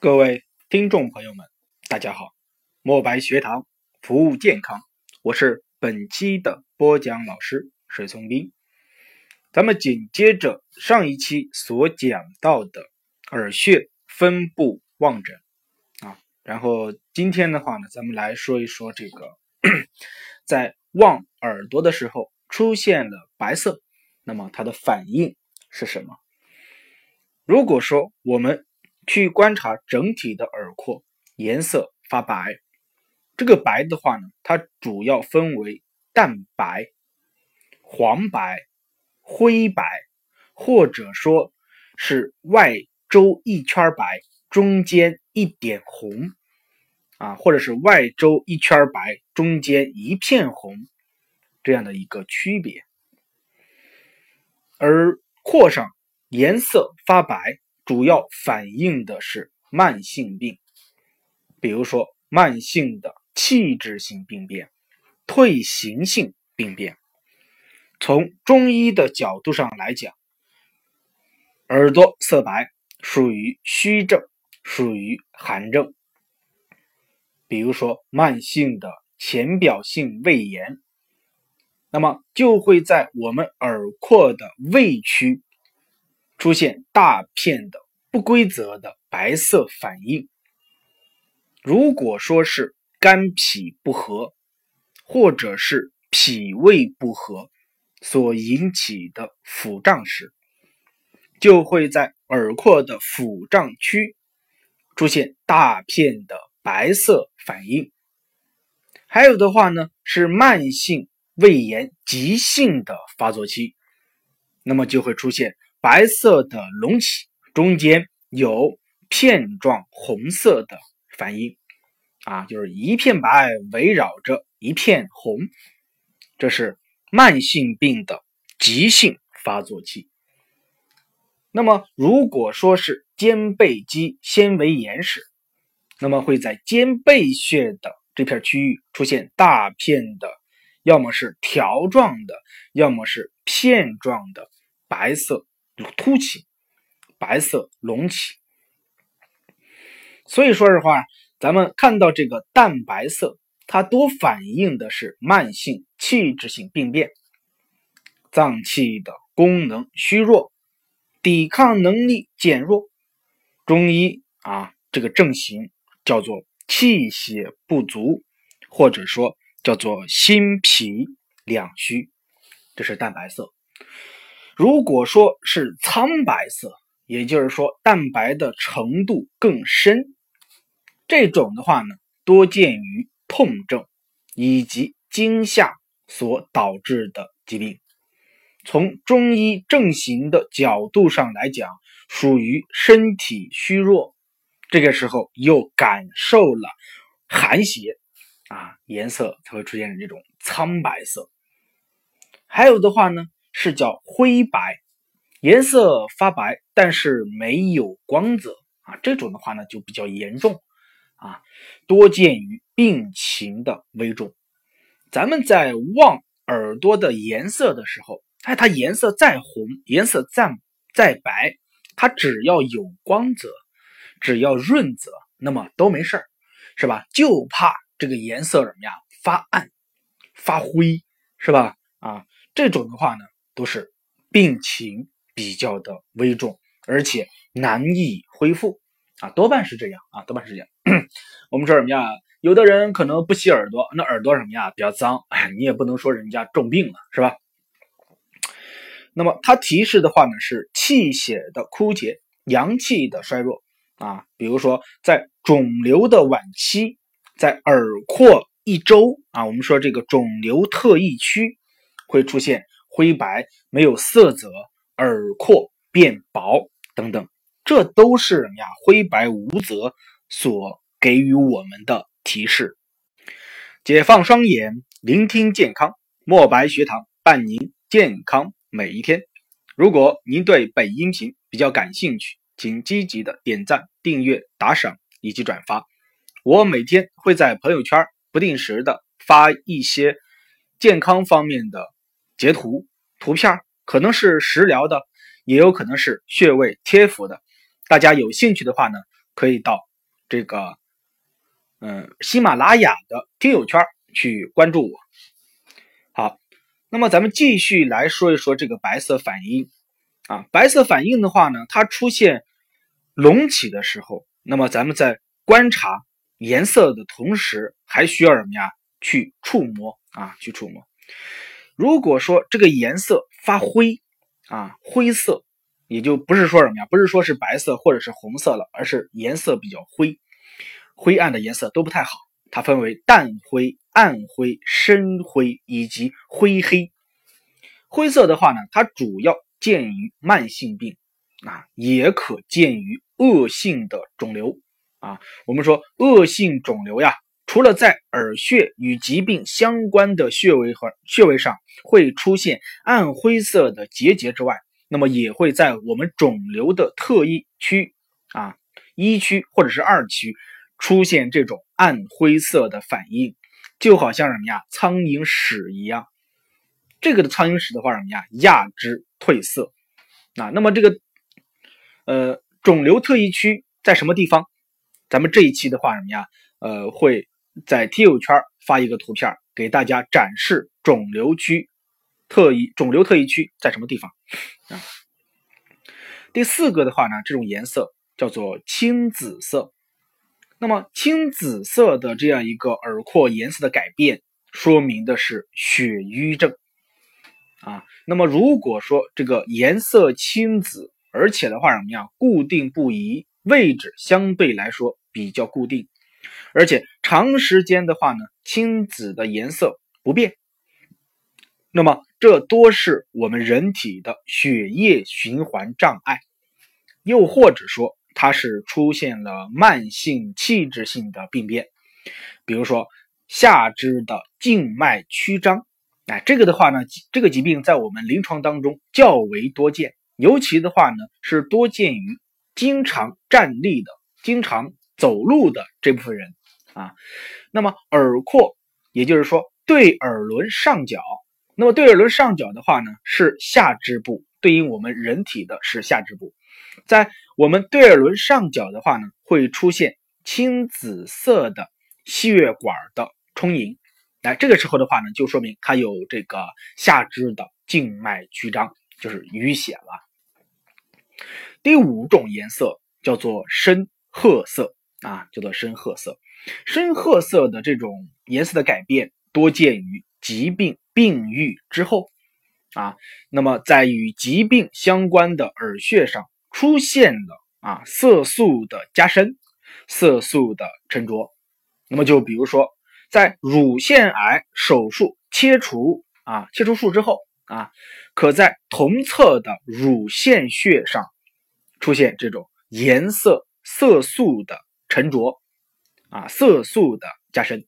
各位听众朋友们，大家好！墨白学堂服务健康，我是本期的播讲老师水松斌。咱们紧接着上一期所讲到的耳穴分布望诊啊，然后今天的话呢，咱们来说一说这个 在望耳朵的时候出现了白色，那么它的反应是什么？如果说我们去观察整体的耳廓颜色发白，这个白的话呢，它主要分为淡白、黄白、灰白，或者说是外周一圈白，中间一点红，啊，或者是外周一圈白，中间一片红，这样的一个区别。而廓上颜色发白。主要反映的是慢性病，比如说慢性的器质性病变、退行性病变。从中医的角度上来讲，耳朵色白属于虚症，属于寒症。比如说慢性的浅表性胃炎，那么就会在我们耳廓的胃区。出现大片的不规则的白色反应。如果说是肝脾不和，或者是脾胃不和所引起的腹胀时，就会在耳廓的腹胀区出现大片的白色反应。还有的话呢，是慢性胃炎急性的发作期，那么就会出现。白色的隆起，中间有片状红色的反应，啊，就是一片白围绕着一片红，这是慢性病的急性发作期。那么，如果说是肩背肌纤维炎时，那么会在肩背穴的这片区域出现大片的，要么是条状的，要么是片状的白色。凸起，白色隆起，所以说实话，咱们看到这个淡白色，它多反映的是慢性器质性病变，脏器的功能虚弱，抵抗能力减弱。中医啊，这个症型叫做气血不足，或者说叫做心脾两虚，这是淡白色。如果说是苍白色，也就是说蛋白的程度更深，这种的话呢，多见于痛症以及惊吓所导致的疾病。从中医症型的角度上来讲，属于身体虚弱，这个时候又感受了寒邪啊，颜色才会出现这种苍白色。还有的话呢。是叫灰白，颜色发白，但是没有光泽啊。这种的话呢，就比较严重啊，多见于病情的危重。咱们在望耳朵的颜色的时候，哎，它颜色再红，颜色再再白，它只要有光泽，只要润泽，那么都没事儿，是吧？就怕这个颜色怎么样发暗、发灰，是吧？啊，这种的话呢。都是病情比较的危重，而且难以恢复啊，多半是这样啊，多半是这样。我们说什么呀？有的人可能不洗耳朵，那耳朵什么呀比较脏，哎，你也不能说人家重病了，是吧？那么它提示的话呢，是气血的枯竭，阳气的衰弱啊。比如说在肿瘤的晚期，在耳廓一周啊，我们说这个肿瘤特异区会出现。灰白没有色泽，耳廓变薄等等，这都是呀？灰白无泽所给予我们的提示。解放双眼，聆听健康，墨白学堂伴您健康每一天。如果您对本音频比较感兴趣，请积极的点赞、订阅、打赏以及转发。我每天会在朋友圈不定时的发一些健康方面的。截图图片可能是食疗的，也有可能是穴位贴敷的。大家有兴趣的话呢，可以到这个嗯喜马拉雅的听友圈去关注我。好，那么咱们继续来说一说这个白色反应啊，白色反应的话呢，它出现隆起的时候，那么咱们在观察颜色的同时，还需要什么呀？去触摸啊，去触摸。如果说这个颜色发灰啊，灰色，也就不是说什么呀，不是说是白色或者是红色了，而是颜色比较灰，灰暗的颜色都不太好。它分为淡灰、暗灰、深灰以及灰黑。灰色的话呢，它主要见于慢性病啊，也可见于恶性的肿瘤啊。我们说恶性肿瘤呀。除了在耳穴与疾病相关的穴位和穴位上会出现暗灰色的结节之外，那么也会在我们肿瘤的特异区啊一区或者是二区出现这种暗灰色的反应，就好像什么呀苍蝇屎一样。这个的苍蝇屎的话什么呀亚之褪色啊。那么这个呃肿瘤特异区在什么地方？咱们这一期的话什么呀呃会。在听友圈发一个图片给大家展示肿瘤区特异肿瘤特异区在什么地方啊？第四个的话呢，这种颜色叫做青紫色。那么青紫色的这样一个耳廓颜色的改变，说明的是血瘀症啊。那么如果说这个颜色青紫，而且的话怎么样固定不移，位置相对来说比较固定。而且长时间的话呢，青紫的颜色不变，那么这多是我们人体的血液循环障碍，又或者说它是出现了慢性器质性的病变，比如说下肢的静脉曲张，哎，这个的话呢，这个疾病在我们临床当中较为多见，尤其的话呢是多见于经常站立的、经常走路的这部分人。啊，那么耳廓，也就是说对耳轮上角，那么对耳轮上角的话呢，是下肢部，对应我们人体的是下肢部，在我们对耳轮上角的话呢，会出现青紫色的血管的充盈，哎，这个时候的话呢，就说明它有这个下肢的静脉曲张，就是淤血了。第五种颜色叫做深褐色啊，叫做深褐色。深褐色的这种颜色的改变多见于疾病病愈之后，啊，那么在与疾病相关的耳穴上出现了啊色素的加深、色素的沉着，那么就比如说在乳腺癌手术切除啊切除术之后啊，可在同侧的乳腺穴上出现这种颜色色素的沉着。啊，色素的加深，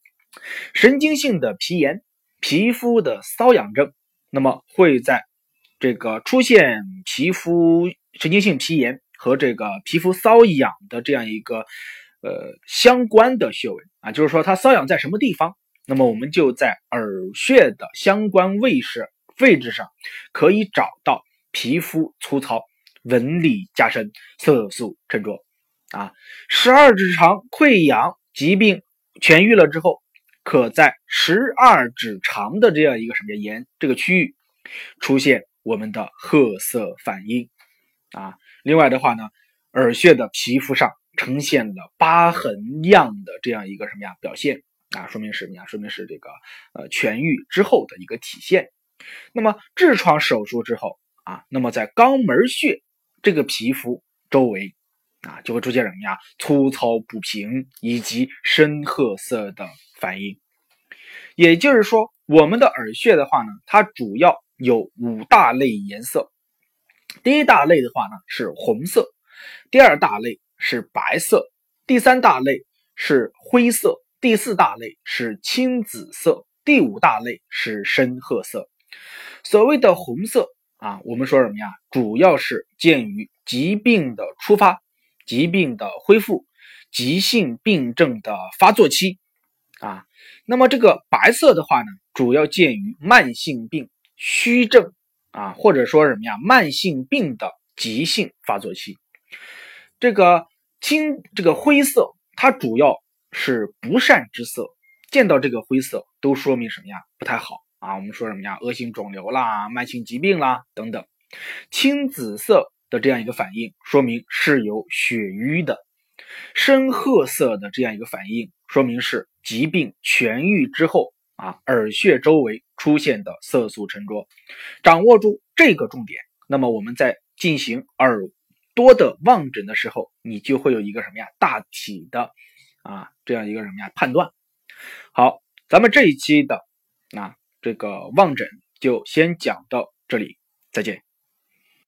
神经性的皮炎、皮肤的瘙痒症，那么会在这个出现皮肤神经性皮炎和这个皮肤瘙痒的这样一个呃相关的穴位啊，就是说它瘙痒在什么地方，那么我们就在耳穴的相关位置位置上可以找到皮肤粗糙、纹理加深、色素沉着啊，十二指肠溃疡。疾病痊愈了之后，可在十二指肠的这样一个什么炎这个区域出现我们的褐色反应啊。另外的话呢，耳穴的皮肤上呈现了疤痕样的这样一个什么呀表现啊，说明什么呀？说明是这个呃痊愈之后的一个体现。那么痔疮手术之后啊，那么在肛门穴这个皮肤周围。啊，就会出现什么呀？粗糙不平以及深褐色的反应。也就是说，我们的耳穴的话呢，它主要有五大类颜色。第一大类的话呢是红色，第二大类是白色，第三大类是灰色，第四大类是青紫色，第五大类是深褐色。所谓的红色啊，我们说什么呀？主要是鉴于疾病的出发。疾病的恢复，急性病症的发作期，啊，那么这个白色的话呢，主要见于慢性病虚症啊，或者说什么呀，慢性病的急性发作期。这个青这个灰色，它主要是不善之色。见到这个灰色，都说明什么呀？不太好啊！我们说什么呀？恶性肿瘤啦、慢性疾病啦等等。青紫色的这样一个反应，说明是有血瘀的；深褐色的这样一个反应，说明是疾病痊愈之后啊，耳穴周围出现的色素沉着。掌握住这个重点，那么我们在进行耳朵的望诊的时候，你就会有一个什么呀？大体的啊，这样一个什么呀判断。好，咱们这一期的啊这个望诊就先讲到这里，再见。